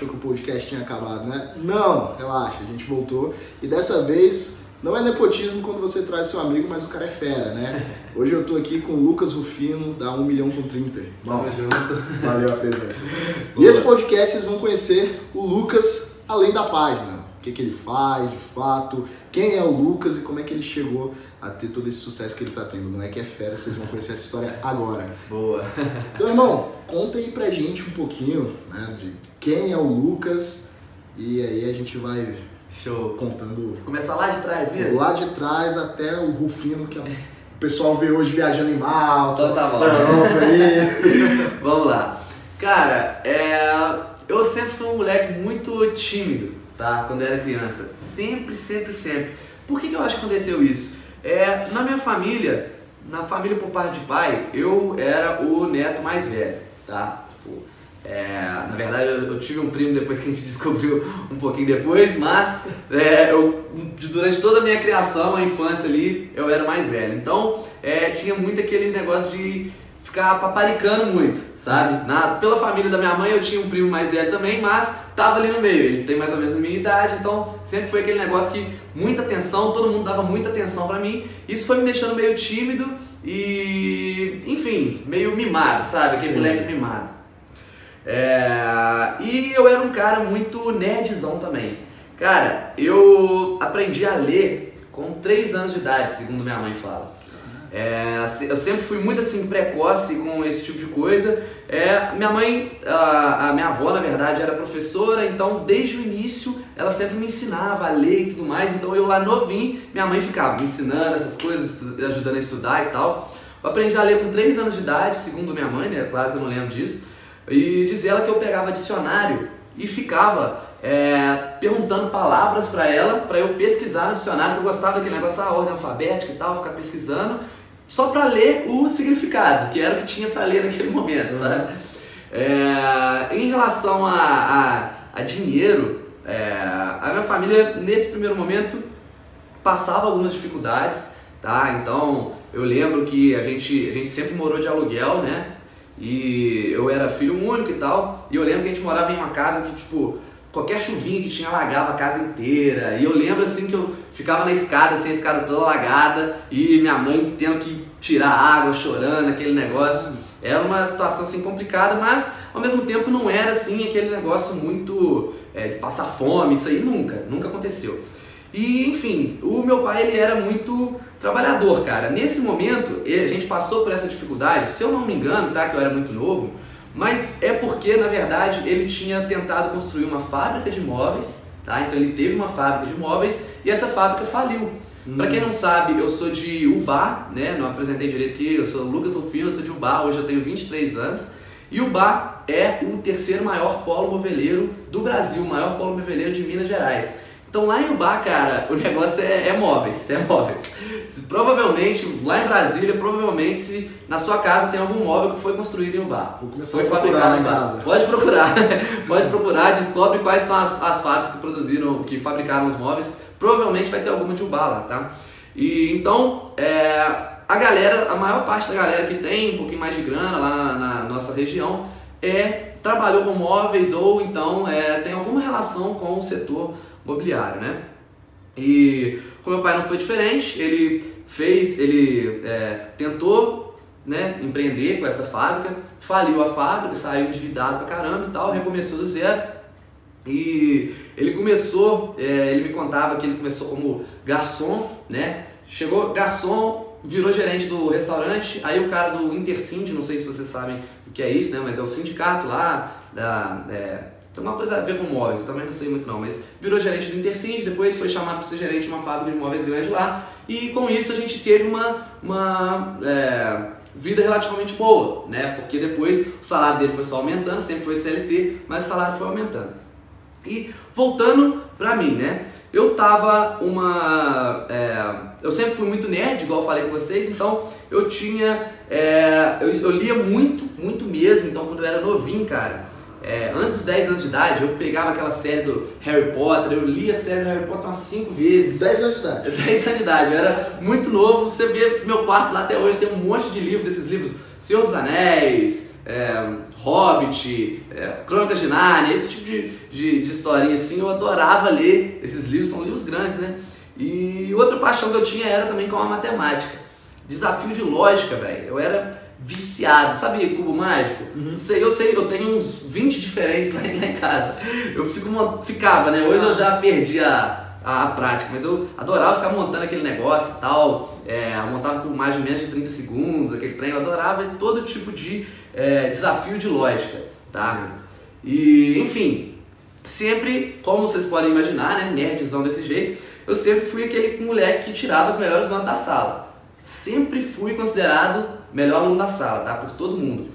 achou que o podcast tinha acabado, né? Não, relaxa, a gente voltou. E dessa vez, não é nepotismo quando você traz seu amigo, mas o cara é fera, né? Hoje eu tô aqui com o Lucas Rufino, da 1 milhão com 30. Vamos junto. Valeu a presença. e esse podcast vocês vão conhecer o Lucas além da página. O que, que ele faz, de fato, quem é o Lucas e como é que ele chegou a ter todo esse sucesso que ele tá tendo. Não é que é fera, vocês vão conhecer essa história agora. Boa. Então, irmão, conta aí pra gente um pouquinho, né, de quem é o Lucas e aí a gente vai Show. contando Começar lá de trás mesmo? lá de trás até o Rufino, que é o pessoal vê hoje viajando em Malta. Então tá bom. Vamos lá. Cara, é... eu sempre fui um moleque muito tímido, tá? Quando eu era criança. Sempre, sempre, sempre. Por que, que eu acho que aconteceu isso? É, na minha família, na família por parte de pai, eu era o neto mais velho, tá? Tipo, é, na verdade, eu, eu tive um primo depois que a gente descobriu um pouquinho depois, mas é, eu, durante toda a minha criação, a infância ali, eu era mais velho. Então, é, tinha muito aquele negócio de ficar paparicando muito, sabe? Na, pela família da minha mãe eu tinha um primo mais velho também, mas tava ali no meio. Ele tem mais ou menos a minha idade, então sempre foi aquele negócio que muita atenção, todo mundo dava muita atenção pra mim. Isso foi me deixando meio tímido e, enfim, meio mimado, sabe? Aquele moleque mimado. É, e eu era um cara muito nerdzão também. Cara, eu aprendi a ler com 3 anos de idade, segundo minha mãe fala. É, eu sempre fui muito assim precoce com esse tipo de coisa. É, minha mãe, a, a, minha avó na verdade era professora, então desde o início ela sempre me ensinava a ler e tudo mais. Então eu lá novinho, minha mãe ficava me ensinando essas coisas, ajudando a estudar e tal. Eu aprendi a ler com 3 anos de idade, segundo minha mãe, né? Claro que eu não lembro disso. E diz ela que eu pegava dicionário e ficava é, perguntando palavras para ela, para eu pesquisar no dicionário, que eu gostava daquele negócio, a ordem alfabética e tal, ficar pesquisando só para ler o significado, que era o que tinha para ler naquele momento, sabe? É, em relação a, a, a dinheiro, é, a minha família nesse primeiro momento passava algumas dificuldades, tá? Então eu lembro que a gente, a gente sempre morou de aluguel, né? E eu era filho único e tal, e eu lembro que a gente morava em uma casa que, tipo, qualquer chuvinha que tinha alagava a casa inteira. E eu lembro assim que eu ficava na escada, assim, a escada toda alagada, e minha mãe tendo que tirar água, chorando, aquele negócio. Era uma situação assim complicada, mas ao mesmo tempo não era assim aquele negócio muito é, de passar fome, isso aí nunca, nunca aconteceu. E enfim, o meu pai ele era muito trabalhador, cara. Nesse momento, a gente passou por essa dificuldade, se eu não me engano, tá, que eu era muito novo, mas é porque, na verdade, ele tinha tentado construir uma fábrica de móveis, tá? Então ele teve uma fábrica de móveis e essa fábrica faliu. Hum. Para quem não sabe, eu sou de Ubá, né? Não apresentei direito aqui, eu sou Lucas Rufino, eu sou de Ubá, hoje eu tenho 23 anos. E Ubá é o terceiro maior polo moveleiro do Brasil, o maior polo moveleiro de Minas Gerais. Então lá em Ubá, cara, o negócio é, é móveis, é móveis. Se, provavelmente, lá em Brasília, provavelmente se na sua casa tem algum móvel que foi construído em Ubá. Vou começar foi a fabricado em casa. Pode procurar, pode procurar, descobre quais são as, as fábricas que produziram, que fabricaram os móveis. Provavelmente vai ter alguma de Ubá lá, tá? E então, é, a galera, a maior parte da galera que tem um pouquinho mais de grana lá na, na nossa região é trabalhou com móveis ou então é, tem alguma relação com o setor mobiliário, né? E com meu pai não foi diferente, ele fez, ele é, tentou né, empreender com essa fábrica, faliu a fábrica, saiu endividado pra caramba e tal, recomeçou do zero. E ele começou, é, ele me contava que ele começou como garçom, né? Chegou garçom, virou gerente do restaurante, aí o cara do Intercind, não sei se vocês sabem o que é isso, né? Mas é o sindicato lá da. É, tem uma coisa a ver com móveis, eu também não sei muito não, mas virou gerente do Intercind, depois foi chamado para ser gerente de uma fábrica de móveis grande lá, e com isso a gente teve uma, uma é, vida relativamente boa, né? Porque depois o salário dele foi só aumentando, sempre foi CLT, mas o salário foi aumentando. E voltando pra mim, né? Eu tava uma. É, eu sempre fui muito nerd, igual eu falei com vocês, então eu tinha. É, eu, eu lia muito, muito mesmo, então quando eu era novinho, cara é, antes dos 10 anos de idade, eu pegava aquela série do Harry Potter, eu lia a série do Harry Potter umas 5 vezes. 10 anos de idade. 10 anos de idade, eu era muito novo. Você vê meu quarto lá até hoje, tem um monte de livros desses livros. Senhor dos Anéis, é, Hobbit, é, Crônicas de Narnia, esse tipo de, de, de historinha assim, eu adorava ler esses livros, são livros grandes, né? E outra paixão que eu tinha era também com a matemática. Desafio de lógica, velho. Eu era viciado, sabe cubo mágico? Uhum. Sei, eu sei, eu tenho uns 20 diferentes lá, em casa. Eu fico, ficava, né? Hoje eu já perdi a, a, a, prática, mas eu adorava ficar montando aquele negócio e tal. É, eu montava por mais de menos de 30 segundos, aquele trem. Eu adorava todo tipo de é, desafio de lógica, tá? E, enfim, sempre, como vocês podem imaginar, né? Nerdzão desse jeito, eu sempre fui aquele moleque que tirava as melhores notas da sala. Sempre fui considerado melhor aluno da sala, tá? Por todo mundo.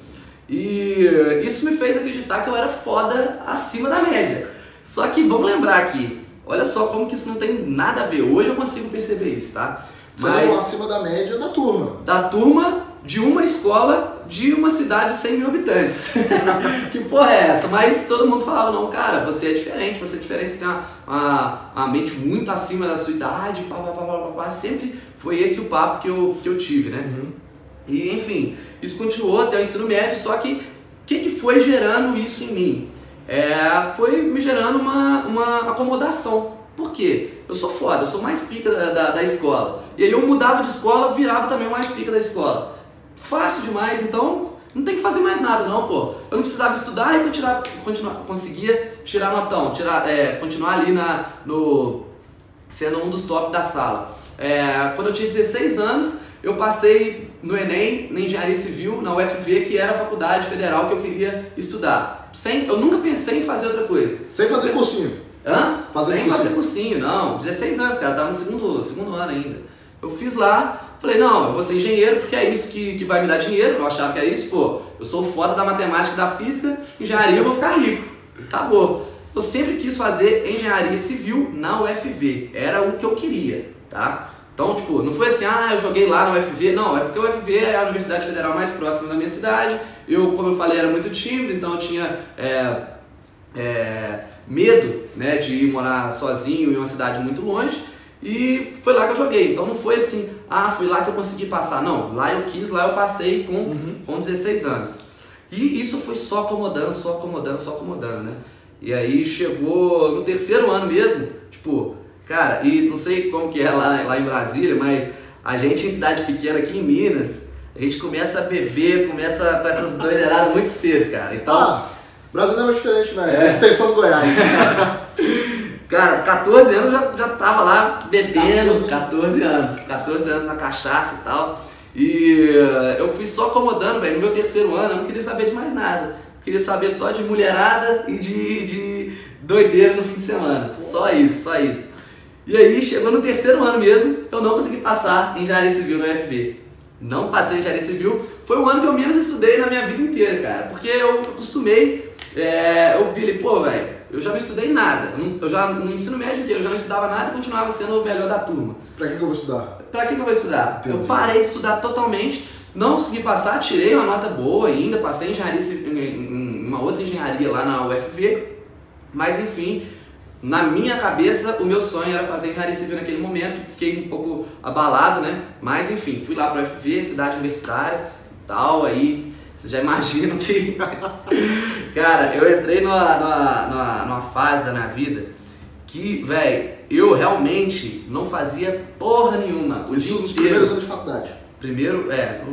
E isso me fez acreditar que eu era foda acima da média. Só que vamos lembrar aqui, olha só como que isso não tem nada a ver. Hoje eu consigo perceber isso, tá? Mas Você acima da média da turma. Da turma de uma escola de uma cidade de 100 mil habitantes. que porra é essa? Mas todo mundo falava, não, cara, você é diferente, você é diferente, você tem uma, uma, uma mente muito acima da sua idade, pá, pá, pá, pá, pá, Sempre foi esse o papo que eu, que eu tive, né? Uhum. E, enfim, isso continuou até o ensino médio, só que o que, que foi gerando isso em mim? É, foi me gerando uma, uma acomodação. Por quê? Eu sou foda, eu sou mais pica da, da, da escola. E aí eu mudava de escola, virava também mais pica da escola fácil demais, então não tem que fazer mais nada não, pô. Eu não precisava estudar e continuar, continuar, conseguia tirar notão, tirar, é, continuar ali na, no, sendo um dos top da sala. É, quando eu tinha 16 anos, eu passei no Enem, na Engenharia Civil, na UFV, que era a faculdade federal que eu queria estudar. Sem, eu nunca pensei em fazer outra coisa. Sem fazer cursinho? Hã? Fazer Sem cursinho. fazer cursinho, não. 16 anos, cara, eu tava no segundo, segundo ano ainda. Eu fiz lá, Falei, não, eu vou ser engenheiro porque é isso que, que vai me dar dinheiro. Eu achava que era isso, pô, eu sou foda da matemática e da física, engenharia eu vou ficar rico. Acabou. Eu sempre quis fazer engenharia civil na UFV. Era o que eu queria, tá? Então, tipo, não foi assim, ah, eu joguei lá na UFV. Não, é porque a UFV é a Universidade Federal mais próxima da minha cidade. Eu, como eu falei, era muito tímido, então eu tinha é, é, medo né, de ir morar sozinho em uma cidade muito longe. E foi lá que eu joguei. Então não foi assim, ah, foi lá que eu consegui passar. Não, lá eu quis, lá eu passei com, uhum. com 16 anos. E isso foi só acomodando, só acomodando, só acomodando, né? E aí chegou no terceiro ano mesmo, tipo, cara, e não sei como que é lá, lá em Brasília, mas a gente em cidade pequena aqui em Minas, a gente começa a beber, começa com essas doideiradas muito cedo, cara. Então. Ah, Brasília é muito diferente, né? É a extensão do Goiás. Cara, 14 anos já, já tava lá bebendo, 14 anos, 14 anos na cachaça e tal. E eh, eu fui só acomodando, velho. No meu terceiro ano eu não queria saber de mais nada. Eu queria saber só de mulherada e de, de doideira no fim de semana. Só isso, só isso. E aí chegou no terceiro ano mesmo, eu não consegui passar em engenharia civil no UFV. Não passei em engenharia civil. Foi o ano que eu menos estudei na minha vida inteira, cara. Porque eu acostumei, é, eu vi pô, velho eu já não estudei nada. Eu já no ensino médio inteiro eu já não estudava nada e continuava sendo o melhor da turma. Pra que, que eu vou estudar? Pra que, que eu vou estudar? Entendi. Eu parei de estudar totalmente, não consegui passar, tirei uma nota boa ainda, passei em engenharia em uma outra engenharia lá na UFV, mas enfim, na minha cabeça o meu sonho era fazer civil naquele momento, fiquei um pouco abalado, né? Mas enfim, fui lá para a UFV, cidade universitária, tal, aí vocês já imaginam que. Cara, eu entrei numa, numa, numa, numa fase da minha vida que, velho, eu realmente não fazia porra nenhuma. Isso nos primeiros anos de faculdade? Primeiro, é,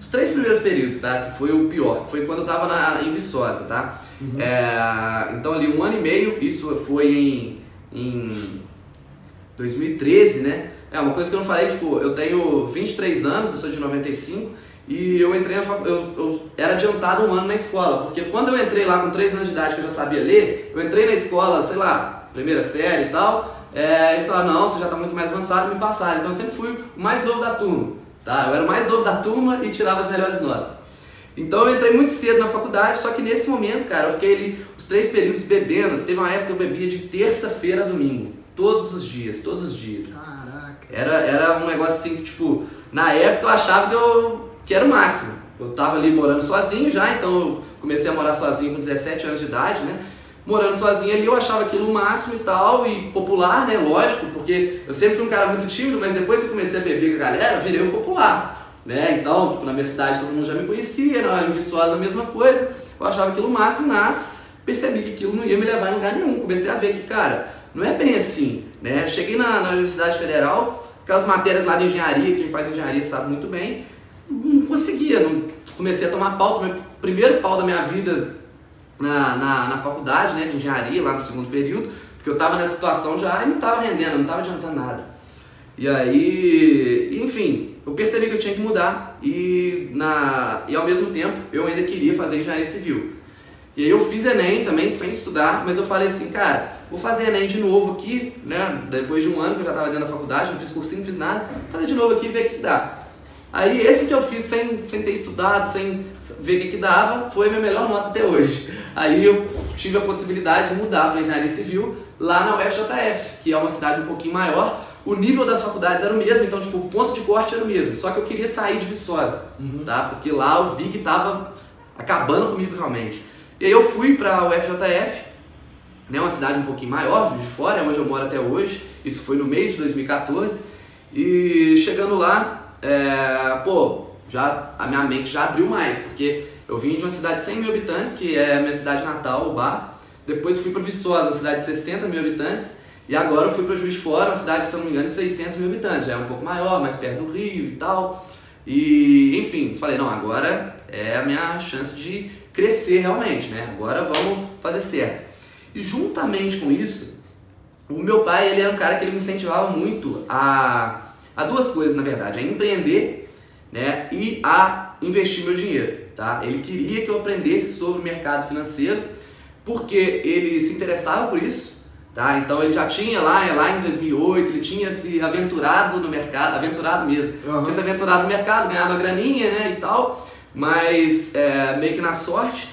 os três primeiros períodos, tá? Que foi o pior, que foi quando eu tava na, em Viçosa, tá? Uhum. É, então ali um ano e meio, isso foi em, em 2013, né? É uma coisa que eu não falei, tipo, eu tenho 23 anos, eu sou de 95, e eu entrei na eu, eu era adiantado um ano na escola, porque quando eu entrei lá com 3 anos de idade que eu já sabia ler, eu entrei na escola, sei lá, primeira série e tal, é, eles falaram, não, você já está muito mais avançado, me passaram. Então eu sempre fui o mais novo da turma, tá? Eu era o mais novo da turma e tirava as melhores notas. Então eu entrei muito cedo na faculdade, só que nesse momento, cara, eu fiquei ali os três períodos bebendo. Teve uma época que eu bebia de terça-feira a domingo, todos os dias, todos os dias. Caraca. Era, era um negócio assim que, tipo, na época eu achava que eu que era o máximo. Eu estava ali morando sozinho já, então eu comecei a morar sozinho com 17 anos de idade, né? Morando sozinho ali, eu achava aquilo o máximo e tal, e popular, né? Lógico, porque eu sempre fui um cara muito tímido, mas depois que eu comecei a beber com a galera, virei o popular. Né? Então, tipo, na minha cidade todo mundo já me conhecia, na Viçosa a mesma coisa. Eu achava aquilo máximo, mas percebi que aquilo não ia me levar em lugar nenhum. Comecei a ver que, cara, não é bem assim, né? Cheguei na, na Universidade Federal, aquelas matérias lá de engenharia, quem faz engenharia sabe muito bem, não conseguia, não, comecei a tomar pauta, meu primeiro pau da minha vida na, na, na faculdade né, de engenharia, lá no segundo período, porque eu estava nessa situação já e não estava rendendo, não estava adiantando nada. E aí, enfim, eu percebi que eu tinha que mudar e, na, e ao mesmo tempo eu ainda queria fazer engenharia civil. E aí eu fiz Enem também sem estudar, mas eu falei assim, cara, vou fazer Enem de novo aqui, né? Depois de um ano que eu já estava dentro da faculdade, não fiz cursinho, não fiz nada, vou fazer de novo aqui e ver o que dá. Aí esse que eu fiz sem, sem ter estudado, sem ver o que, que dava, foi a minha melhor nota até hoje. Aí eu tive a possibilidade de mudar para engenharia civil lá na UFJF, que é uma cidade um pouquinho maior. O nível das faculdades era o mesmo, então tipo, o ponto de corte era o mesmo. Só que eu queria sair de Viçosa, uhum. tá? Porque lá eu vi que estava acabando comigo realmente. E aí eu fui para a UFJF, né, uma cidade um pouquinho maior, de Fora, é onde eu moro até hoje. Isso foi no mês de 2014. E chegando lá, é, pô, já, a minha mente já abriu mais, porque eu vim de uma cidade de 100 mil habitantes, que é a minha cidade natal, Bar. Depois fui para Viçosa, uma cidade de 60 mil habitantes. E agora eu fui para Juiz de Fora, uma cidade, se não me engano, de 600 mil habitantes. Já é um pouco maior, mais perto do Rio e tal. E, enfim, falei, não, agora é a minha chance de crescer realmente, né? Agora vamos fazer certo. E juntamente com isso, o meu pai, ele era um cara que ele me incentivava muito a a duas coisas, na verdade, a empreender né, e a investir meu dinheiro. Tá? Ele queria que eu aprendesse sobre o mercado financeiro porque ele se interessava por isso. Tá? Então ele já tinha lá, lá em 2008, ele tinha se aventurado no mercado, aventurado mesmo, uhum. tinha se aventurado no mercado, ganhado uma graninha né, e tal, mas é, meio que na sorte.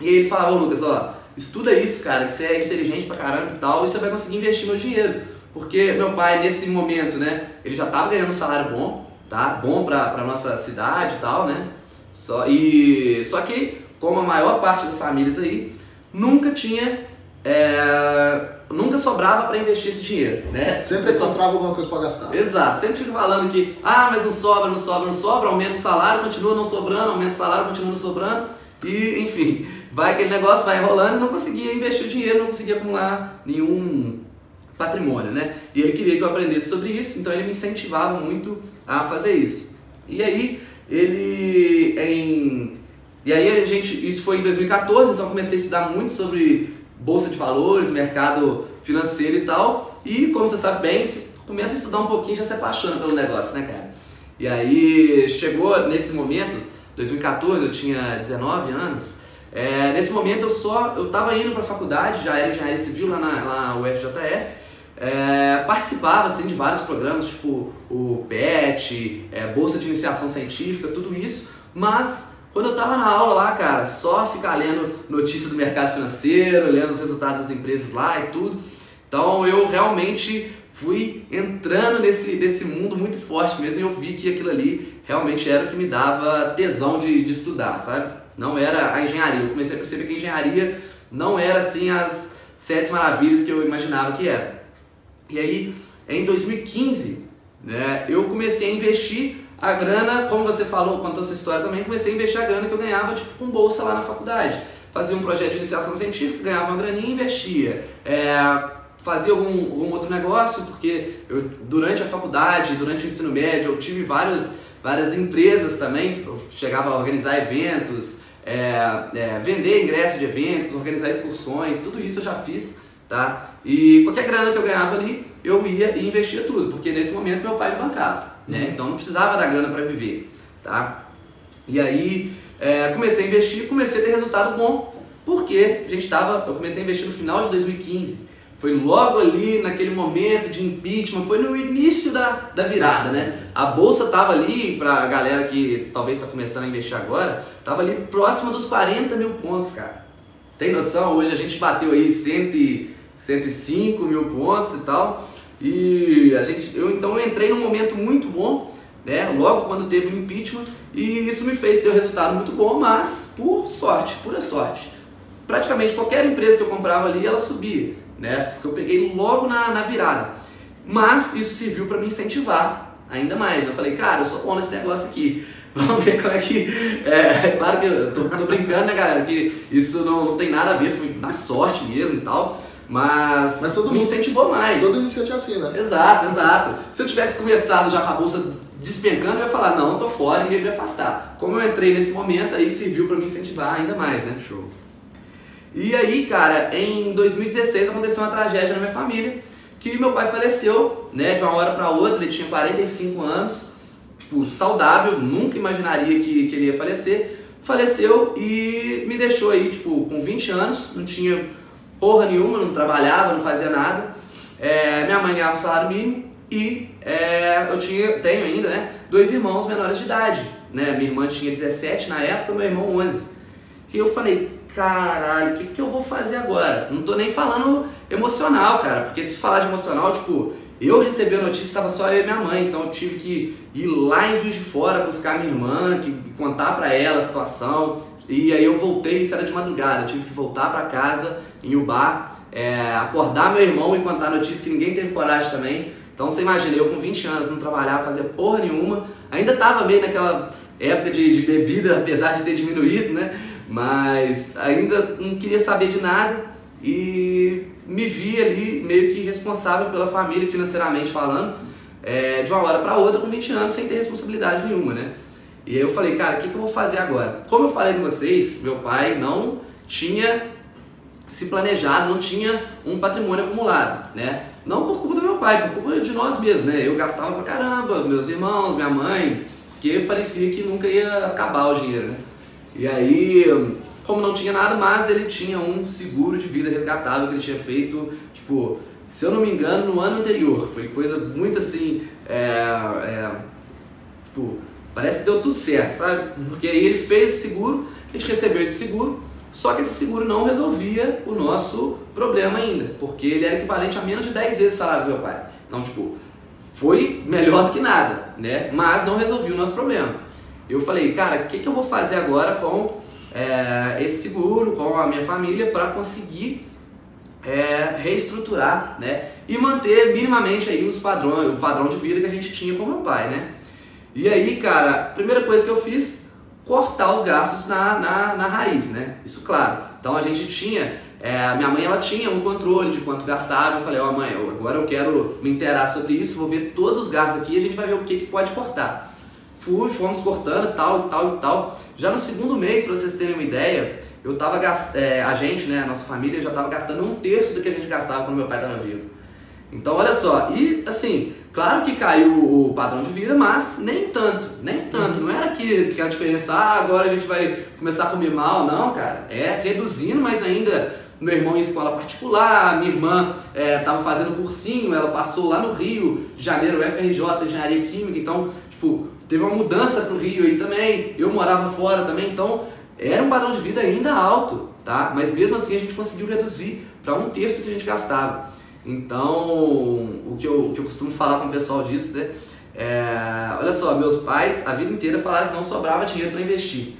E ele falava, Lucas, ó, estuda isso, cara, que você é inteligente pra caramba e tal, e você vai conseguir investir meu dinheiro. Porque meu pai, nesse momento, né, ele já estava ganhando um salário bom, tá? Bom para a nossa cidade e tal, né? Só, e, só que, como a maior parte das famílias aí, nunca tinha. É, nunca sobrava para investir esse dinheiro, né? Sempre encontrava alguma coisa para gastar. Exato, sempre fica falando que, ah, mas não sobra, não sobra, não sobra, aumenta o salário, continua não sobrando, aumenta o salário, continua não sobrando, e enfim, vai aquele negócio, vai enrolando e não conseguia investir o dinheiro, não conseguia acumular nenhum patrimônio, né? E ele queria que eu aprendesse sobre isso, então ele me incentivava muito a fazer isso. E aí ele em e aí a gente isso foi em 2014, então eu comecei a estudar muito sobre bolsa de valores, mercado financeiro e tal. E como você sabe bem, começa a estudar um pouquinho, já se apaixona pelo negócio, né, cara? E aí chegou nesse momento, 2014, eu tinha 19 anos. É, nesse momento eu só eu estava indo para a faculdade, já era engenharia civil lá na, lá UFJF. É, participava assim, de vários programas, tipo o PET, é, Bolsa de Iniciação Científica, tudo isso, mas quando eu estava na aula lá, cara, só ficar lendo notícias do mercado financeiro, lendo os resultados das empresas lá e tudo. Então eu realmente fui entrando nesse, nesse mundo muito forte mesmo e eu vi que aquilo ali realmente era o que me dava tesão de, de estudar, sabe? Não era a engenharia. Eu comecei a perceber que a engenharia não era assim as sete maravilhas que eu imaginava que era. E aí, em 2015, né, eu comecei a investir a grana, como você falou, contou sua história também, comecei a investir a grana que eu ganhava tipo com bolsa lá na faculdade. Fazia um projeto de iniciação científica, ganhava uma graninha e investia. É, fazia algum, algum outro negócio, porque eu, durante a faculdade, durante o ensino médio, eu tive vários, várias empresas também, eu chegava a organizar eventos, é, é, vender ingressos de eventos, organizar excursões, tudo isso eu já fiz tá? E qualquer grana que eu ganhava ali, eu ia e investia tudo, porque nesse momento meu pai me bancava, né? Então não precisava da grana para viver, tá? E aí é, comecei a investir, comecei a ter resultado bom, porque a gente tava, eu comecei a investir no final de 2015. Foi logo ali naquele momento de impeachment, foi no início da, da virada, né? A bolsa tava ali, pra galera que talvez está começando a investir agora, tava ali próxima dos 40 mil pontos, cara. Tem noção? Hoje a gente bateu aí 100 105 mil pontos e tal. E a gente, eu então eu entrei num momento muito bom, né? Logo quando teve o impeachment, e isso me fez ter um resultado muito bom, mas por sorte, pura sorte. Praticamente qualquer empresa que eu comprava ali, ela subia, né? Porque eu peguei logo na, na virada. Mas isso serviu para me incentivar ainda mais. Eu falei, cara, eu sou bom nesse negócio aqui. Vamos ver como é que. É, claro que eu tô, tô, brincando, né, galera? Que isso não, não tem nada a ver, foi na sorte mesmo e tal. Mas, Mas todo me incentivou mais. Toda iniciativa é assim, né? Exato, exato. Se eu tivesse começado já com a bolsa despencando, eu ia falar, não, tô fora e ia me afastar. Como eu entrei nesse momento, aí serviu para me incentivar ainda mais, né? Show. E aí, cara, em 2016 aconteceu uma tragédia na minha família, que meu pai faleceu, né, de uma hora para outra, ele tinha 45 anos, tipo, saudável, nunca imaginaria que, que ele ia falecer. Faleceu e me deixou aí, tipo, com 20 anos, não tinha porra nenhuma, não trabalhava, não fazia nada. É, minha mãe ganhava um salário mínimo e é, eu tinha, tenho ainda, né, dois irmãos menores de idade. Né? Minha irmã tinha 17 na época, meu irmão 11. E eu falei, caralho, o que, que eu vou fazer agora? Não tô nem falando emocional, cara, porque se falar de emocional, tipo, eu recebi a notícia, estava só eu e minha mãe, então eu tive que ir lá em Juiz de Fora buscar minha irmã, que, contar para ela a situação, e aí eu voltei, isso era de madrugada, eu tive que voltar para casa em Ubá, é, acordar meu irmão e contar notícia que ninguém teve coragem também. Então você imagina, eu com 20 anos não trabalhava, fazia porra nenhuma, ainda tava meio naquela época de, de bebida, apesar de ter diminuído, né? Mas ainda não queria saber de nada e me vi ali meio que responsável pela família financeiramente falando, é, de uma hora para outra com 20 anos sem ter responsabilidade nenhuma, né? E aí eu falei, cara, o que, que eu vou fazer agora? Como eu falei com vocês, meu pai não tinha se planejado, não tinha um patrimônio acumulado, né? Não por culpa do meu pai, por culpa de nós mesmos, né? Eu gastava pra caramba, meus irmãos, minha mãe, porque parecia que nunca ia acabar o dinheiro, né? E aí, como não tinha nada, mas ele tinha um seguro de vida resgatável que ele tinha feito, tipo, se eu não me engano, no ano anterior. Foi coisa muito assim, é, é, tipo, parece que deu tudo certo, sabe? Porque aí ele fez esse seguro, a gente recebeu esse seguro, só que esse seguro não resolvia o nosso problema ainda, porque ele era equivalente a menos de 10 vezes o salário do meu pai. Então, tipo, foi melhor do que nada, né? Mas não resolvia o nosso problema. Eu falei, cara, o que, que eu vou fazer agora com é, esse seguro, com a minha família, para conseguir é, reestruturar, né? E manter minimamente aí os padrões, o padrão de vida que a gente tinha com meu pai, né? E aí, cara, a primeira coisa que eu fiz, cortar os gastos na, na, na raiz, né? Isso claro. Então a gente tinha, é, minha mãe ela tinha um controle de quanto gastava. Eu falei, ó oh, mãe, agora eu quero me inteirar sobre isso, vou ver todos os gastos aqui e a gente vai ver o que, que pode cortar. Fui, fomos cortando tal, tal e tal. Já no segundo mês, para vocês terem uma ideia, eu tava é, a gente, né, a nossa família, já estava gastando um terço do que a gente gastava quando meu pai estava vivo. Então, olha só, e assim, claro que caiu o padrão de vida, mas nem tanto, nem tanto. Não era que, que a diferença, ah, agora a gente vai começar a comer mal, não, cara. É reduzindo, mas ainda meu irmão em escola particular, minha irmã estava é, fazendo cursinho, ela passou lá no Rio de Janeiro, FRJ, Engenharia Química, então, tipo, teve uma mudança para o Rio aí também, eu morava fora também, então era um padrão de vida ainda alto, tá? Mas mesmo assim a gente conseguiu reduzir para um terço que a gente gastava. Então, o que eu, o que eu costumo falar com o pessoal disso, né? É, olha só, meus pais a vida inteira falaram que não sobrava dinheiro para investir.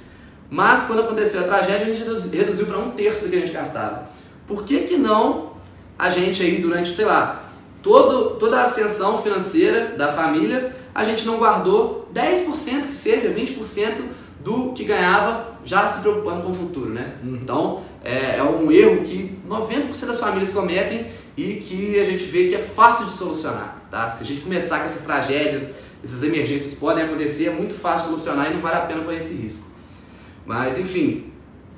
Mas quando aconteceu a tragédia, a gente reduziu para um terço do que a gente gastava. Por que, que não a gente aí durante, sei lá, todo, toda a ascensão financeira da família, a gente não guardou 10% que seja, 20% do que ganhava, já se preocupando com o futuro, né? Uhum. Então, é, é um erro que 90% das famílias cometem e que a gente vê que é fácil de solucionar, tá? Se a gente começar com essas tragédias, essas emergências podem acontecer, é muito fácil de solucionar e não vale a pena correr esse risco. Mas, enfim,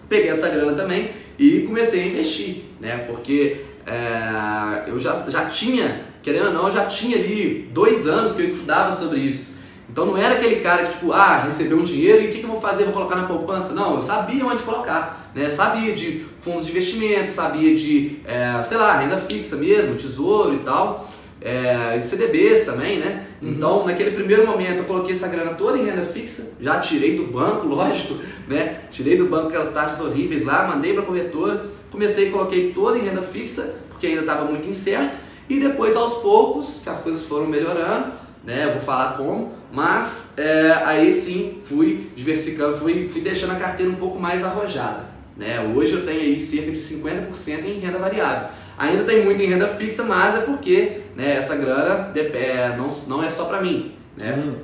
peguei essa grana também e comecei a investir, né? Porque é, eu já, já tinha, querendo ou não, eu já tinha ali dois anos que eu estudava sobre isso. Então não era aquele cara que, tipo, ah, recebeu um dinheiro e o que, que eu vou fazer? Vou colocar na poupança? Não, eu sabia onde colocar, né? Sabia de fundos de investimento, sabia de, é, sei lá, renda fixa mesmo, tesouro e tal. É, e CDBs também, né? Uhum. Então, naquele primeiro momento, eu coloquei essa grana toda em renda fixa, já tirei do banco, lógico, né? Tirei do banco aquelas taxas horríveis lá, mandei para a corretora, comecei e coloquei toda em renda fixa, porque ainda estava muito incerto, e depois, aos poucos, que as coisas foram melhorando, né? Eu vou falar como, mas é, aí sim fui diversificando, fui, fui deixando a carteira um pouco mais arrojada. Né? Hoje eu tenho aí cerca de 50% em renda variável. Ainda tem muito em renda fixa, mas é porque né, essa grana é, não, não é só para mim. Né? Sim.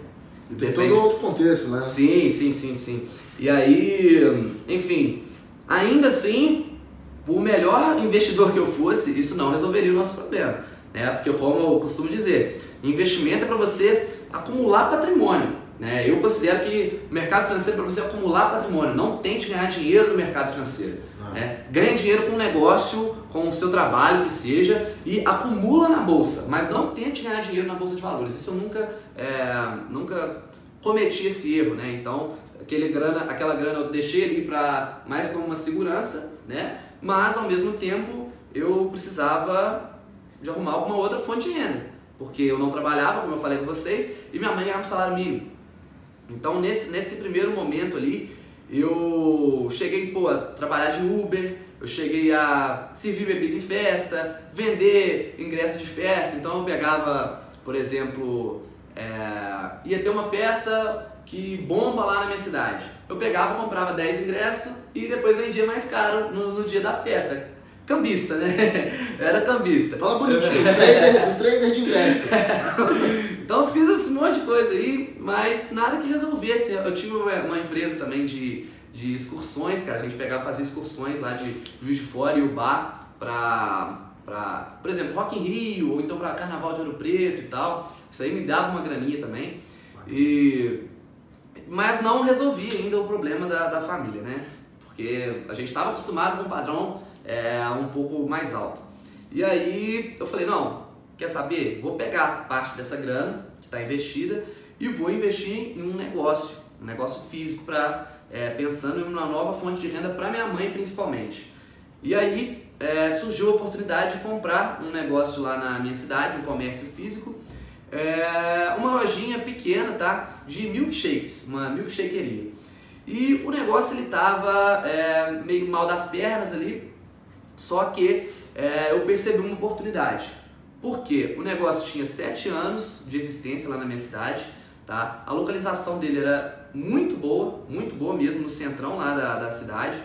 E tem Depende. todo outro contexto, né? Sim, sim, sim, sim. E aí, enfim, ainda assim, por melhor investidor que eu fosse, isso não resolveria o nosso problema. Né? Porque, como eu costumo dizer, investimento é para você acumular patrimônio. Né? Eu considero que o mercado financeiro é para você acumular patrimônio. Não tente ganhar dinheiro no mercado financeiro. Ah. Né? Ganha dinheiro com o negócio, com o seu trabalho, que seja, e acumula na bolsa. Mas não tente ganhar dinheiro na bolsa de valores. Isso eu nunca, é, nunca cometi esse erro. Né? Então, aquele grana, aquela grana eu deixei ali para mais como uma segurança, né? mas ao mesmo tempo eu precisava de arrumar alguma outra fonte de renda. Porque eu não trabalhava, como eu falei com vocês, e minha mãe ganhava um salário mínimo. Então, nesse, nesse primeiro momento ali, eu cheguei pô, a trabalhar de Uber, eu cheguei a servir bebida em festa, vender ingresso de festa. Então, eu pegava, por exemplo, é, ia ter uma festa que bomba lá na minha cidade. Eu pegava, comprava 10 ingressos e depois vendia mais caro no, no dia da festa. Cambista, né? Era cambista. Fala bonitinho, um trader, um trader de ingresso. Então eu fiz esse monte de coisa aí, mas nada que resolvesse. Eu tive uma empresa também de, de excursões, cara. A gente pegava e fazia excursões lá de Juiz de Fora e Ubá pra, pra, por exemplo, Rock in Rio, ou então pra Carnaval de Ouro Preto e tal. Isso aí me dava uma graninha também. E, mas não resolvi ainda o problema da, da família, né? Porque a gente estava acostumado com um padrão é, um pouco mais alto. E aí eu falei, não, quer saber? Vou pegar parte dessa grana que está investida e vou investir em um negócio, um negócio físico para é, pensando em uma nova fonte de renda para minha mãe principalmente. E aí é, surgiu a oportunidade de comprar um negócio lá na minha cidade, um comércio físico, é, uma lojinha pequena, tá? De milkshakes, uma milkshakeria. E o negócio ele tava é, meio mal das pernas ali, só que é, eu percebi uma oportunidade. Porque o negócio tinha 7 anos de existência lá na minha cidade, tá? A localização dele era muito boa, muito boa mesmo, no centrão lá da, da cidade,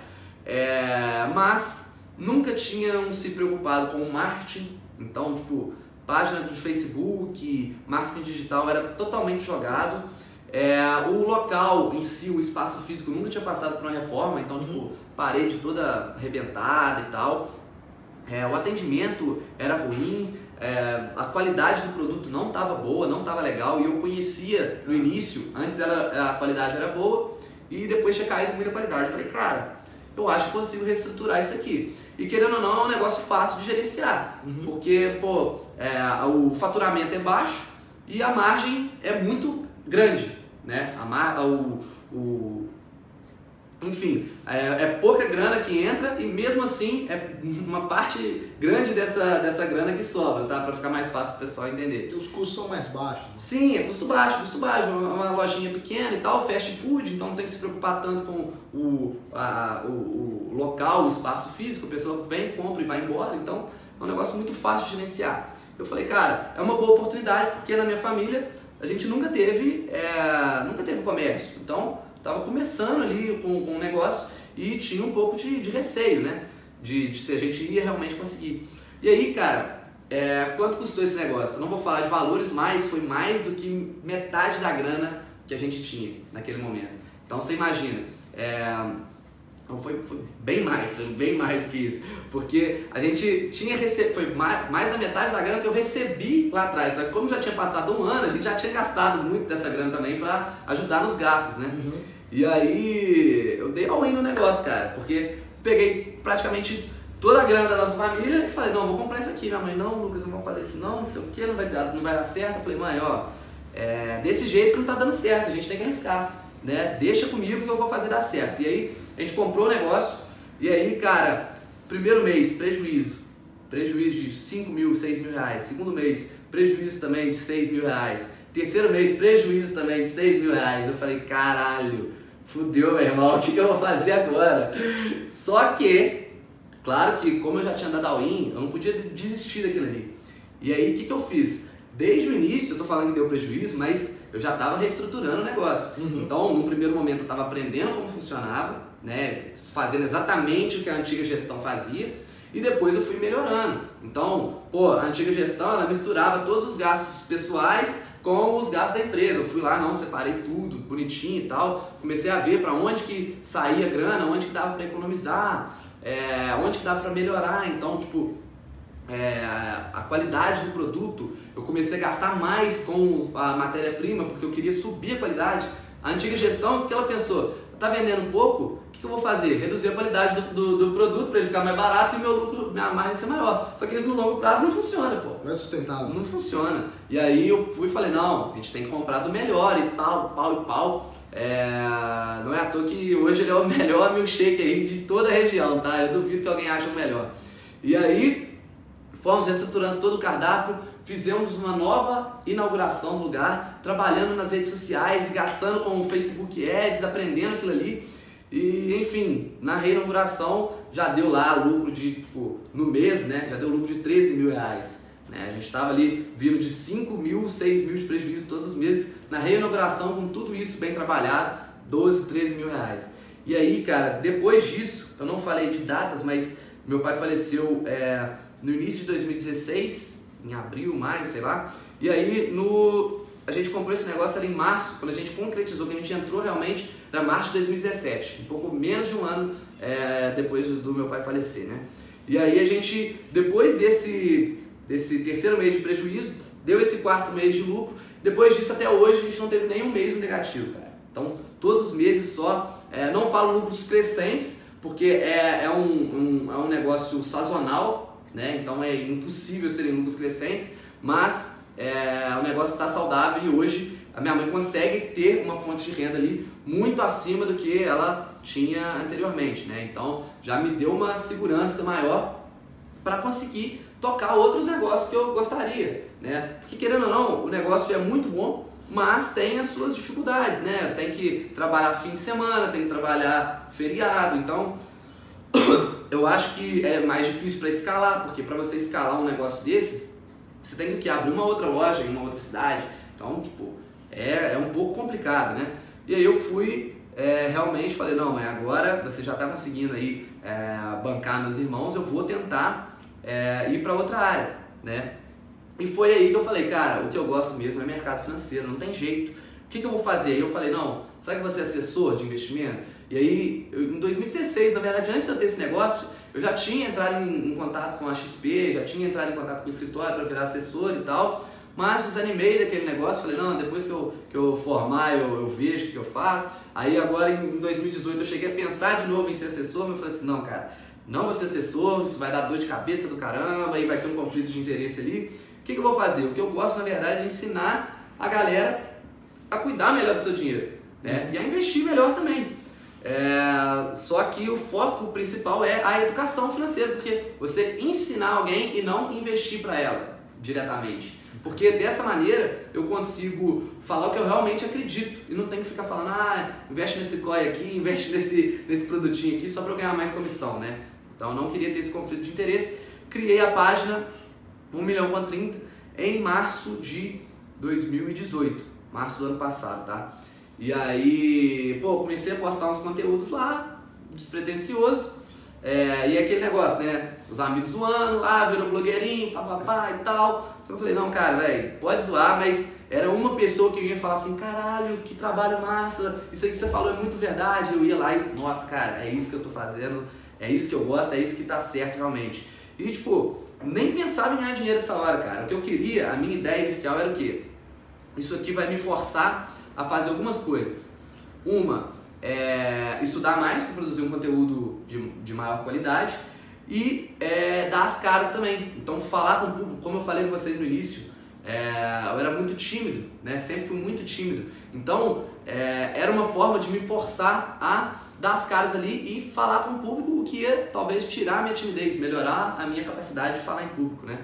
é, mas nunca tinham se preocupado com o marketing, então, tipo, página do Facebook, marketing digital era totalmente jogado. É, o local em si, o espaço físico, nunca tinha passado por uma reforma, então, tipo, parede toda arrebentada e tal. É, o atendimento era ruim, é, a qualidade do produto não estava boa, não estava legal, e eu conhecia no início, antes era, a qualidade era boa, e depois tinha caído muita qualidade. Eu falei, cara, eu acho que consigo reestruturar isso aqui. E querendo ou não, é um negócio fácil de gerenciar, porque, pô, é, o faturamento é baixo e a margem é muito grande, né? A mar, o, enfim, é, é pouca grana que entra e mesmo assim é uma parte grande dessa, dessa grana que sobra, tá? Pra ficar mais fácil pro pessoal entender. E os custos são mais baixos. né? Sim, é custo baixo, custo baixo, uma, uma lojinha pequena e tal, fast food, então não tem que se preocupar tanto com o, a, o, o local, o espaço físico, a pessoa vem, compra e vai embora, então é um negócio muito fácil de gerenciar. Eu falei, cara, é uma boa oportunidade porque na minha família a gente nunca teve, é, nunca teve comércio, então estava começando ali com, com o negócio e tinha um pouco de, de receio, né? De, de se a gente ia realmente conseguir. E aí, cara, é, quanto custou esse negócio? Não vou falar de valores, mas foi mais do que metade da grana que a gente tinha naquele momento. Então você imagina, é, não, foi, foi bem mais, foi bem mais do que isso. Porque a gente tinha recebido, foi mais, mais da metade da grana que eu recebi lá atrás. Só que como já tinha passado um ano, a gente já tinha gastado muito dessa grana também para ajudar nos gastos, né? E aí eu dei all-in no negócio, cara, porque peguei praticamente toda a grana da nossa família e falei, não, vou comprar isso aqui. Minha mãe, não, Lucas, não vamos fazer isso não, não sei o que, não vai dar, não vai dar certo. Eu falei, mãe, ó, é, desse jeito que não tá dando certo, a gente tem que arriscar, né? Deixa comigo que eu vou fazer dar certo. E aí a gente comprou o negócio e aí, cara, primeiro mês, prejuízo. Prejuízo de 5 mil, 6 mil reais. Segundo mês, prejuízo também de 6 mil reais. Terceiro mês, prejuízo também de 6 mil reais. Eu falei, caralho, fudeu, meu irmão, o que, eu vou fazer agora? Só que, claro que como eu já tinha dado all-in, eu não podia desistir daquilo ali. E aí, o que, que eu fiz? Desde o início, eu tô falando que deu prejuízo, mas eu já estava reestruturando o negócio. Uhum. Então, no primeiro momento, eu estava aprendendo como funcionava, né, fazendo exatamente o que a antiga gestão fazia, e depois eu fui melhorando. Então, pô, a antiga gestão ela misturava todos os gastos pessoais com os gastos da empresa. Eu fui lá, não, separei tudo bonitinho e tal. Comecei a ver para onde que saía grana, onde que dava para economizar, é, onde que dava para melhorar. Então, tipo, é, a qualidade do produto, eu comecei a gastar mais com a matéria-prima porque eu queria subir a qualidade. A antiga gestão, o que ela pensou? Tá vendendo pouco? O que, eu vou fazer? Reduzir a qualidade do, do, do produto para ele ficar mais barato e meu lucro, minha margem ser maior. Só que isso no longo prazo não funciona, pô. Não é sustentável. Não funciona. E aí eu fui e falei, não, a gente tem que comprar do melhor e pau, pau e pau. É... Não é à toa que hoje ele é o melhor milkshake aí de toda a região, tá? Eu duvido que alguém ache o melhor. E aí, fomos reestruturando todo o cardápio, fizemos uma nova inauguração do lugar, trabalhando nas redes sociais gastando com o Facebook Ads, aprendendo aquilo ali. E enfim, na reinauguração já deu lá lucro de, tipo, no mês, né? Já deu lucro de 13 mil reais. Né? A gente estava ali vindo de 5 mil, 6 mil de prejuízo todos os meses. Na reinauguração, com tudo isso bem trabalhado, 12, 13 mil reais. E aí, cara, depois disso, eu não falei de datas, mas meu pai faleceu é, no início de 2016, em abril, maio, sei lá. E aí, no, a gente comprou esse negócio era em março, quando a gente concretizou, que a gente entrou realmente, era março de 2017, um pouco menos de um ano é, depois do, do, meu pai falecer, né? E aí a gente, depois desse, desse terceiro mês de prejuízo, deu esse quarto mês de lucro, depois disso até hoje a gente não teve nenhum mês negativo, cara. Então, todos os meses só, é, não falo lucros crescentes, porque é, é, um, um, é um negócio sazonal, né? Então é impossível serem lucros crescentes, mas é, o negócio está saudável e hoje a minha mãe consegue ter uma fonte de renda ali muito acima do que ela tinha anteriormente, né? Então já me deu uma segurança maior para conseguir tocar outros negócios que eu gostaria, né? Porque querendo ou não, o negócio é muito bom, mas tem as suas dificuldades, né? Tem que trabalhar fim de semana, tem que trabalhar feriado, então eu acho que é mais difícil para escalar, porque para você escalar um negócio desses, você tem que abrir uma outra loja em uma outra cidade, então tipo é, é um pouco complicado, né? E aí eu fui é, realmente falei não, é agora você já está conseguindo aí é, bancar meus irmãos, eu vou tentar é, ir para outra área, né? E foi aí que eu falei, cara, o que eu gosto mesmo é mercado financeiro, não tem jeito. O que, que eu vou fazer? E eu falei, não, será que você é assessor de investimento? E aí, eu, em 2016, na verdade, antes de eu ter esse negócio, eu já tinha entrado em, em contato com a XP, já tinha entrado em contato com o escritório para virar assessor e tal, mas desanimei daquele negócio, falei, não, depois que eu, que eu formar, eu, eu vejo o que eu faço. Aí agora, em 2018, eu cheguei a pensar de novo em ser assessor, mas eu falei assim, não, cara, não vou ser assessor, isso vai dar dor de cabeça do caramba, aí vai ter um conflito de interesse ali. O que, que eu vou fazer? O que eu gosto, na verdade, é ensinar a galera a cuidar melhor do seu dinheiro né? e a investir melhor também. É, só que o foco principal é a educação financeira, porque você ensinar alguém e não investir para ela diretamente. Porque dessa maneira eu consigo falar o que eu realmente acredito e não tenho que ficar falando, ah, investe nesse COI aqui, investe nesse, nesse produtinho aqui só para eu ganhar mais comissão, né? Então eu não queria ter esse conflito de interesse. Criei a página 1 milhão com 30 em março de 2018, março do ano passado, tá? E aí, pô, comecei a postar uns conteúdos lá, despretensioso, é, e aquele negócio, né? Os amigos zoando, ah, virou blogueirinho, papapá e tal. Só que eu falei, não, cara, velho, pode zoar, mas era uma pessoa que ia falar assim, caralho, que trabalho massa, isso aí que você falou é muito verdade. Eu ia lá e, nossa, cara, é isso que eu tô fazendo, é isso que eu gosto, é isso que tá certo realmente. E tipo, nem pensava em ganhar dinheiro essa hora, cara. O que eu queria, a minha ideia inicial era o quê? Isso aqui vai me forçar a fazer algumas coisas. Uma, é estudar mais para produzir um conteúdo de, de maior qualidade e é, dar as caras também. Então, falar com o público, como eu falei com vocês no início, é, eu era muito tímido, né? sempre fui muito tímido. Então, é, era uma forma de me forçar a dar as caras ali e falar com o público, o que ia talvez tirar a minha timidez, melhorar a minha capacidade de falar em público, né?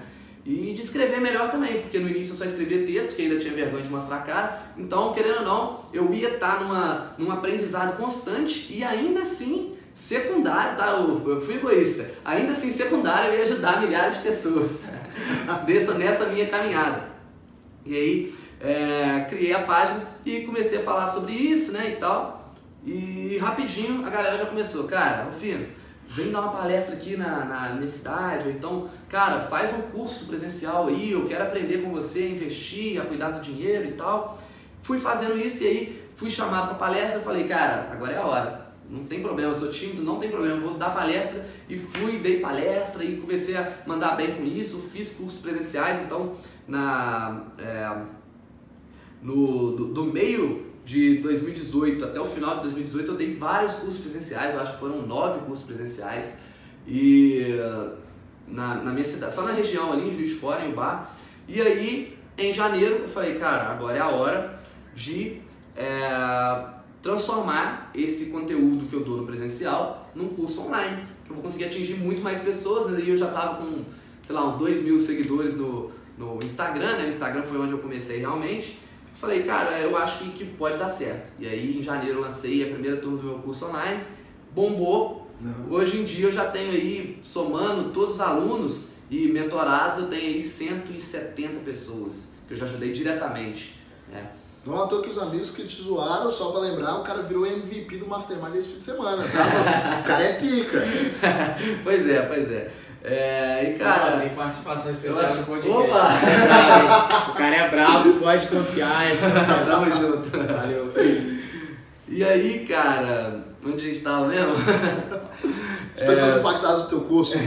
E de escrever melhor também, porque no início eu só escrevia texto, que ainda tinha vergonha de mostrar a cara. Então, querendo ou não, eu ia estar numa, num aprendizado constante e ainda assim, secundário, tá? Eu fui egoísta. Ainda assim, secundário, eu ia ajudar milhares de pessoas nessa, nessa minha caminhada. E aí, é, criei a página e comecei a falar sobre isso, né, e tal. E rapidinho a galera já começou, cara, Rufino, vem dar uma palestra aqui na, na minha cidade, ou então, cara, faz um curso presencial aí, eu quero aprender com você a investir, a cuidar do dinheiro e tal. Fui fazendo isso e aí fui chamado para palestra, falei, cara, agora é a hora. Não tem problema, sou tímido, não tem problema, vou dar palestra e fui, dei palestra e comecei a mandar bem com isso, fiz cursos presenciais, então na é, no do, do meio de 2018 até o final de 2018 eu dei vários cursos presenciais, eu acho que foram nove cursos presenciais. E na, na minha cidade, só na região ali, em Juiz de Fora, em Bar. E aí, em janeiro, eu falei, cara, agora é a hora de é, transformar esse conteúdo que eu dou no presencial num curso online, que eu vou conseguir atingir muito mais pessoas. Né? E eu já estava com, sei lá, uns 2 mil seguidores no, no Instagram, né? O Instagram foi onde eu comecei realmente. Falei, cara, eu acho que, que pode dar certo. E aí, em janeiro, eu lancei a primeira turma do meu curso online, bombou. Não. Hoje em dia, eu já tenho aí, somando todos os alunos e mentorados, eu tenho aí 170 pessoas que eu já ajudei diretamente. Né? Não à toa que os amigos que te zoaram, só pra lembrar, o cara virou MVP do Mastermind esse fim de semana, tá? o cara é pica. pois é, pois é. É, e cara. tem participação especial acho... no podcast. Opa! o cara é brabo, pode confiar. Tamo junto. Valeu, filho. E aí, cara, onde a gente tava mesmo? As pessoas é... impactadas no teu curso.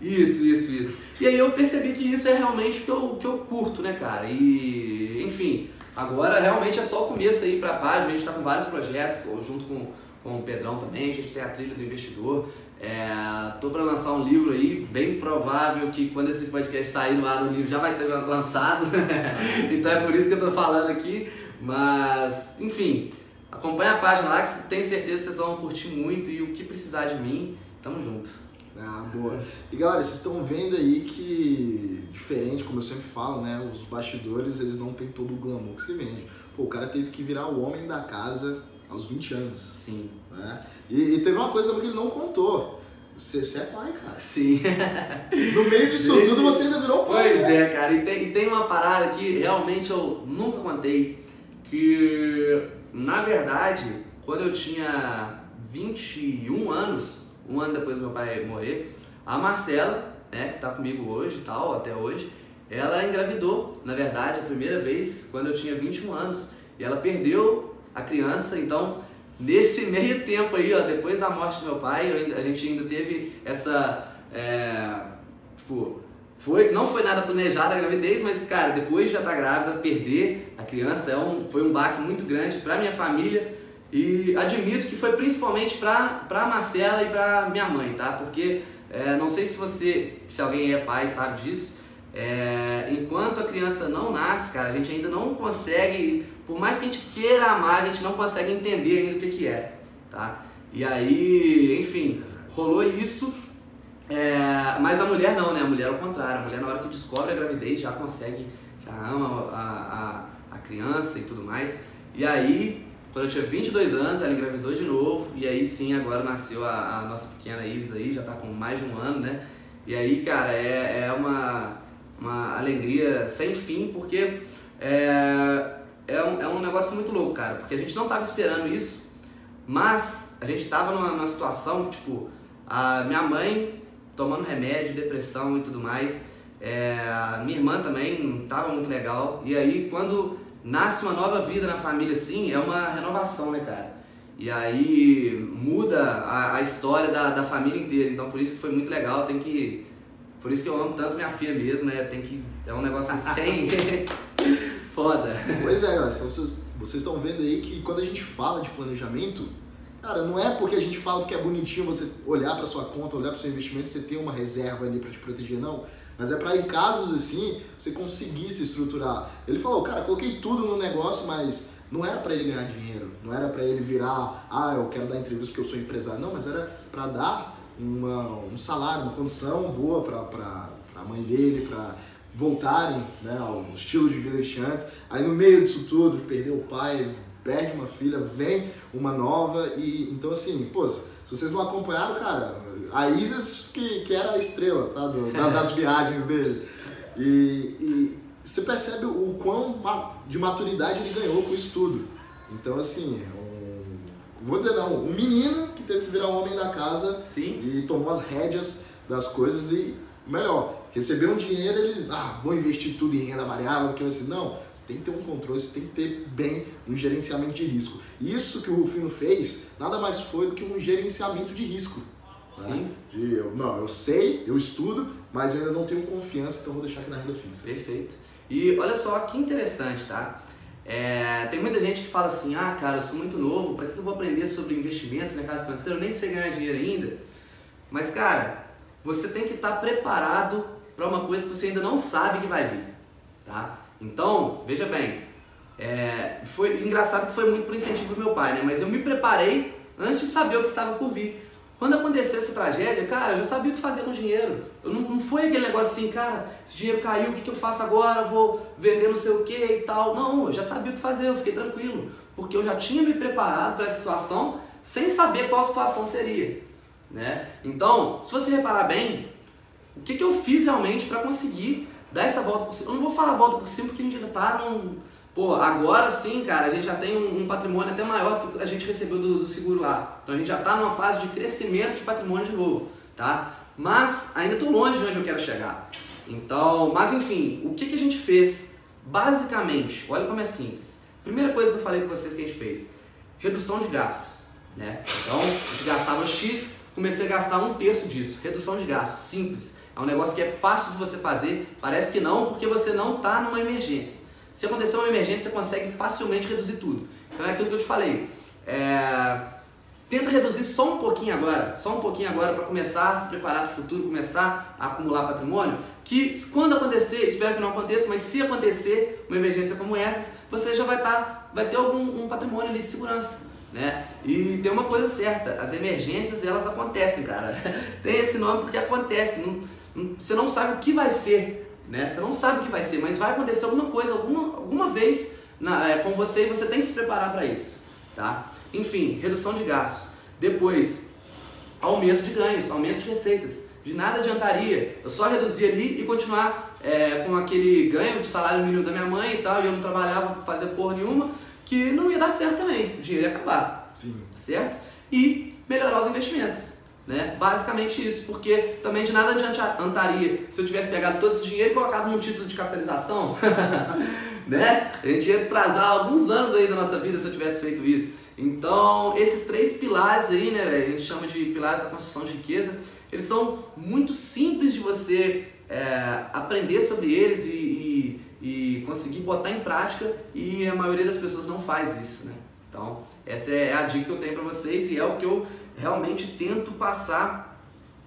Isso, isso, isso. E aí eu percebi que isso é realmente o que eu, que eu curto, né, cara? E, enfim, agora realmente é só o começo aí pra página, a gente tá com vários projetos, junto com, com o Pedrão também, a gente tem a trilha do investidor. É, tô para lançar um livro aí, bem provável que quando esse podcast sair no ar, o livro já vai ter lançado. então é por isso que eu tô falando aqui. Mas, enfim, acompanha a página lá que tenho certeza que vocês vão curtir muito e o que precisar de mim, tamo junto. Ah, boa. E galera, vocês estão vendo aí que, diferente, como eu sempre falo, né? Os bastidores, eles não têm todo o glamour que se vende. Pô, o cara teve que virar o homem da casa aos 20 anos. Sim. Né? E, e, teve uma coisa que ele não contou. Você, você é pai, cara. Sim. No meio disso tudo você ainda virou pai. Pois né? é, cara. E tem, e tem uma parada que realmente eu nunca contei. Que, na verdade, quando eu tinha 21 anos, um ano depois do meu pai morrer, a Marcela, né, que tá comigo hoje e tal, até hoje, ela engravidou, na verdade, a primeira vez quando eu tinha 21 anos. E ela perdeu a criança, então Nesse meio tempo aí, ó, depois da morte do meu pai, a gente ainda teve essa. É, tipo, foi, não foi nada planejada a gravidez, mas, cara, depois de já estar tá grávida, perder a criança é um, foi um baque muito grande para minha família e admito que foi principalmente para a Marcela e para minha mãe, tá? Porque é, não sei se você, se alguém é pai, sabe disso, é, enquanto a criança não nasce, cara, a gente ainda não consegue, por mais que a gente queira amar, a gente não consegue entender ainda o que, que é, tá? E aí, enfim, rolou isso, é, mas a mulher não, né? A mulher é o contrário, a mulher na hora que descobre a gravidez já consegue, já ama a, a, a criança e tudo mais. E aí, quando eu tinha 22 anos, ela engravidou de novo, e aí sim, agora nasceu a, a nossa pequena Isa aí, já tá com mais de um ano, né? E aí, cara, é, é uma uma alegria sem fim, porque é, é, um, é um negócio muito louco, cara, porque a gente não estava esperando isso, mas a gente estava numa, numa situação, tipo, a minha mãe tomando remédio, depressão e tudo mais, é, minha irmã também estava muito legal, e aí quando nasce uma nova vida na família assim, é uma renovação, né, cara? E aí muda a, a história da, da família inteira, então por isso que foi muito legal, tem que por isso que eu amo tanto minha filha mesmo, né? Tem que. É um negócio sem. Foda. Pois é, galera. Vocês, vocês estão vendo aí que quando a gente fala de planejamento, cara, não é porque a gente fala que é bonitinho você olhar para sua conta, olhar para seu investimento, você ter uma reserva ali para te proteger, não. Mas é para em casos assim, você conseguir se estruturar. Ele falou, cara, coloquei tudo no negócio, mas não era para ele ganhar dinheiro, não era para ele virar, ah, eu quero dar entrevista porque eu sou empresário. Não, mas era para dar uma, um salário, uma condição boa para a mãe dele, para voltarem né, ao estilo de vida tinha antes. Aí no meio disso tudo, perdeu o pai, perde uma filha, vem uma nova e então assim, pô, se vocês não acompanharam, cara, a Isis que, que era a estrela tá, do, da, das viagens dele. E, e, você percebe o quão de maturidade ele ganhou com isso tudo. Então assim, um, vou dizer não, um menino que teve que virar um homem da casa Sim. e tomou as rédeas das coisas e, melhor, recebeu um dinheiro, ele, ah, vou investir tudo em renda variável, porque assim, não, você tem que ter um controle, você tem que ter bem um gerenciamento de risco. Isso que o Rufino fez, nada mais foi do que um gerenciamento de risco. né? Sim. De, eu, não, eu sei, eu estudo, mas eu ainda não tenho confiança, então vou deixar aqui na renda fixa. Perfeito. E olha só que interessante, tá? É, tem muita gente que fala assim, ah, cara, eu sou muito novo, para que eu vou aprender sobre investimentos, mercado financeiro? Eu nem sei ganhar dinheiro ainda. Mas, cara, você tem que estar preparado para uma coisa que você ainda não sabe que vai vir, tá? Então, veja bem, é, foi engraçado que foi muito por incentivo do meu pai, né? Mas eu me preparei antes de saber o que estava por vir. Quando aconteceu essa tragédia, cara, eu já sabia o que fazer com o dinheiro. Eu não, não foi aquele negócio assim, cara, esse dinheiro caiu, o que, que eu faço agora? Eu vou vender não sei o que e tal. Não, eu já sabia o que fazer, eu fiquei tranquilo. Porque eu já tinha me preparado para essa situação sem saber qual situação seria. Né? Então, se você reparar bem, o que, que eu fiz realmente para conseguir dar essa volta por cima? Eu não vou falar volta por cima porque a gente ainda tá num. Pô, agora sim, cara, a gente já tem um, um patrimônio até maior do que a gente recebeu do, do seguro lá. Então a gente já tá numa fase de crescimento de patrimônio de novo, tá? Mas ainda tô longe de onde eu quero chegar. Então, mas enfim, o que, que a gente fez? Basicamente, olha como é simples. Primeira coisa que eu falei com vocês que a gente fez: redução de gastos. Né? Então, a gente gastava X, comecei a gastar um terço disso. Redução de gastos, simples. É um negócio que é fácil de você fazer, parece que não, porque você não está numa emergência. Se acontecer uma emergência, você consegue facilmente reduzir tudo. Então é aquilo que eu te falei. É... Tenta reduzir só um pouquinho agora, só um pouquinho agora para começar a se preparar para o futuro, começar a acumular patrimônio. Que quando acontecer, espero que não aconteça, mas se acontecer uma emergência como essa, você já vai, tá, vai ter algum um patrimônio ali de segurança. Né? E tem uma coisa certa, as emergências elas acontecem, cara. tem esse nome porque acontece. Não, não, você não sabe o que vai ser, né? Você não sabe o que vai ser, mas vai acontecer alguma coisa, alguma, alguma vez na, é, com você e você tem que se preparar para isso, tá? Enfim, redução de gastos. Depois, aumento de ganhos, aumento de receitas. De nada adiantaria eu só reduzir ali e continuar é, com aquele ganho de salário mínimo da minha mãe e tal, e eu não trabalhava, fazer porra nenhuma, que não ia dar certo também, o dinheiro ia acabar, Sim. certo? E melhorar os investimentos. Né? Basicamente isso, porque também de nada adiantaria se eu tivesse pegado todo esse dinheiro e colocado num título de capitalização, né? A gente ia atrasar alguns anos aí da nossa vida se eu tivesse feito isso. Então, esses três pilares aí, né, a gente chama de pilares da construção de riqueza, eles são muito simples de você é, aprender sobre eles e conseguir botar em prática e a maioria das pessoas não faz isso, né? Então, essa é a dica que eu tenho para vocês e é o que eu realmente tento passar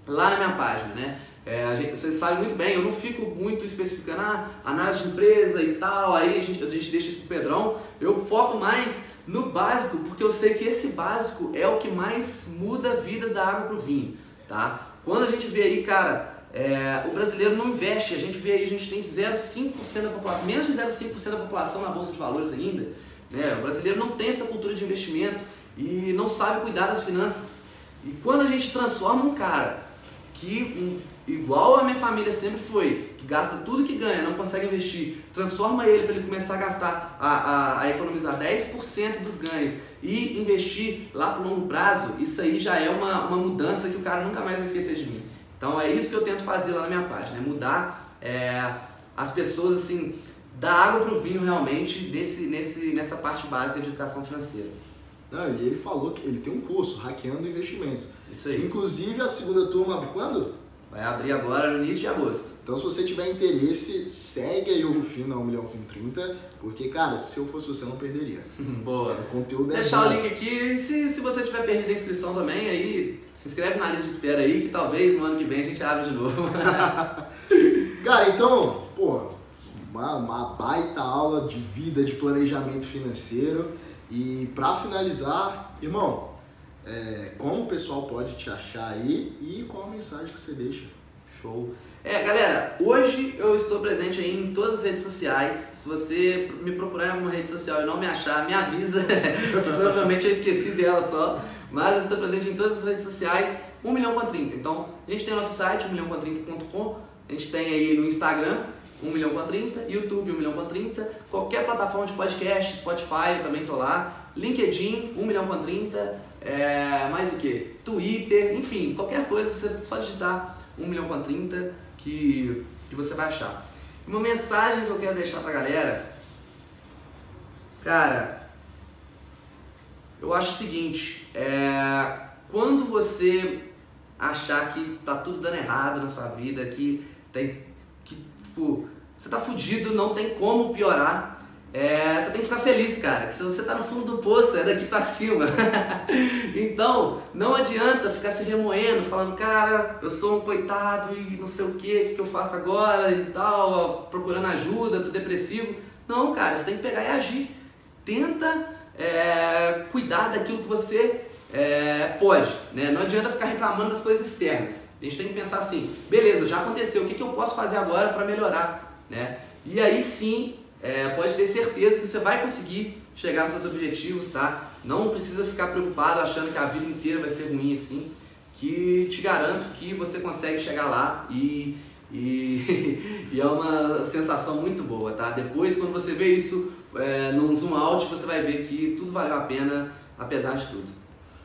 lá na minha página, né? É, gente, vocês sabem muito bem, eu não fico muito especificando ah, análise de empresa e tal, aí a gente, a gente deixa com o Pedrão, eu foco mais no básico, porque eu sei que esse básico é o que mais muda vidas da água pro vinho, tá? Quando a gente vê aí, cara, é, o brasileiro não investe, a gente vê aí, a gente tem 0,5% da população, menos de 0,5% da população na Bolsa de Valores ainda, né? O brasileiro não tem essa cultura de investimento e não sabe cuidar das finanças. E quando a gente transforma um cara que, igual a minha família sempre foi, que gasta tudo que ganha, não consegue investir, transforma ele para ele começar a gastar, a, a, a economizar 10% dos ganhos e investir lá para longo prazo, isso aí já é uma, uma mudança que o cara nunca mais vai esquecer de mim. Então é isso que eu tento fazer lá na minha página, é mudar é, as pessoas assim, da água para o vinho realmente desse, nesse, nessa parte básica de educação financeira. Não, e ele falou que ele tem um curso, Hackeando Investimentos. Isso aí. Inclusive, a segunda turma abre quando? Vai abrir agora no início de agosto. Então, se você tiver interesse, segue aí o Rufino na 1 milhão com 30, porque, cara, se eu fosse você, eu não perderia. Boa. O conteúdo é Deixar bom. o link aqui. Se, se você tiver perdido a inscrição também, aí se inscreve na lista de espera aí, que talvez no ano que vem a gente abra de novo. Cara, então, pô, uma, uma baita aula de vida, de planejamento financeiro. E pra finalizar, irmão, é, como o pessoal pode te achar aí e qual a mensagem que você deixa? Show. É, galera, hoje eu estou presente aí em todas as redes sociais. Se você me procurar em uma rede social e não me achar, me avisa, provavelmente eu esqueci dela só. Mas eu estou presente em todas as redes sociais, 1 milhão com 30. Então, a gente tem o nosso site, 1 milhão com 30.com. A gente tem aí no Instagram 1 milhão com 30, YouTube 1 milhão com 30, qualquer plataforma de podcast, Spotify, eu também tô lá, LinkedIn 1 milhão com 30, é, mais o que? Twitter, enfim, qualquer coisa, você só digitar 1 milhão com 30 que, que você vai achar. Uma mensagem que eu quero deixar pra galera, cara, eu acho o seguinte, é, quando você achar que tá tudo dando errado na sua vida, que tem que tipo, você tá fudido, não tem como piorar. É, você tem que ficar feliz, cara, que se você tá no fundo do poço, é daqui pra cima. então, não adianta ficar se remoendo, falando, cara, eu sou um coitado e não sei o que, o que, que eu faço agora e tal, procurando ajuda, tô depressivo. Não, cara, você tem que pegar e agir. Tenta é, cuidar daquilo que você é, pode, né? Não adianta ficar reclamando das coisas externas. A gente tem que pensar assim, beleza, já aconteceu, o que, que eu posso fazer agora para melhorar, né? E aí sim, é, pode ter certeza que você vai conseguir chegar nos seus objetivos, tá? Não precisa ficar preocupado achando que a vida inteira vai ser ruim assim, que te garanto que você consegue chegar lá e, e, e é uma sensação muito boa, tá? Depois, quando você vê isso é, num zoom out, você vai ver que tudo valeu a pena, apesar de tudo.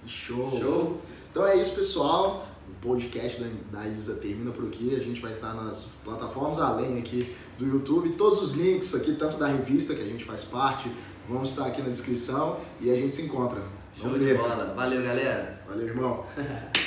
Show. Show. Então é isso, pessoal. Podcast da, da Isa termina por aqui. A gente vai estar nas plataformas além aqui do YouTube. Todos os links aqui, tanto da revista que a gente faz parte, vão estar aqui na descrição e a gente se encontra. Show de bola. Valeu, galera. Valeu, irmão.